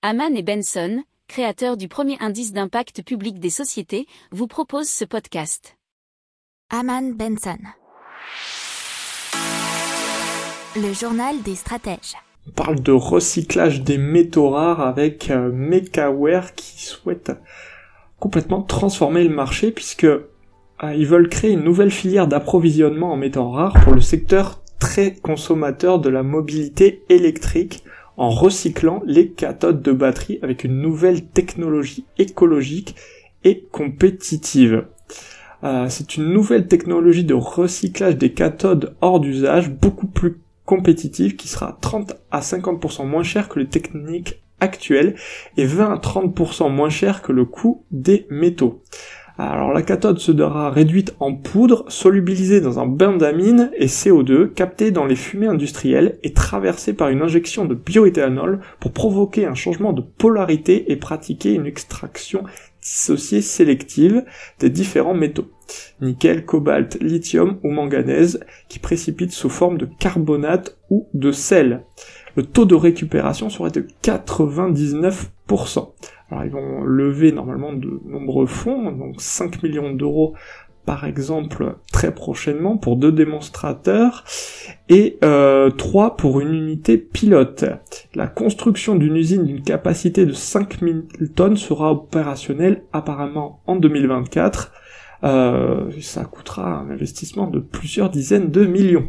Haman et Benson, créateurs du premier indice d'impact public des sociétés, vous proposent ce podcast. Haman Benson. Le journal des stratèges. On parle de recyclage des métaux rares avec euh, Mekaware qui souhaite complètement transformer le marché puisque euh, ils veulent créer une nouvelle filière d'approvisionnement en métaux rares pour le secteur très consommateur de la mobilité électrique en recyclant les cathodes de batterie avec une nouvelle technologie écologique et compétitive. Euh, c'est une nouvelle technologie de recyclage des cathodes hors d'usage beaucoup plus compétitive qui sera 30 à 50% moins cher que les techniques actuelles et 20 à 30% moins cher que le coût des métaux. Alors la cathode sera réduite en poudre, solubilisée dans un bain d'amine et CO2, captée dans les fumées industrielles et traversée par une injection de bioéthanol pour provoquer un changement de polarité et pratiquer une extraction dissociée sélective des différents métaux. Nickel, cobalt, lithium ou manganèse qui précipitent sous forme de carbonate ou de sel. Le taux de récupération serait de 99%. Alors ils vont lever normalement de nombreux fonds, donc 5 millions d'euros par exemple très prochainement pour deux démonstrateurs et euh, 3 pour une unité pilote. La construction d'une usine d'une capacité de 5000 tonnes sera opérationnelle apparemment en 2024. Euh, ça coûtera un investissement de plusieurs dizaines de millions.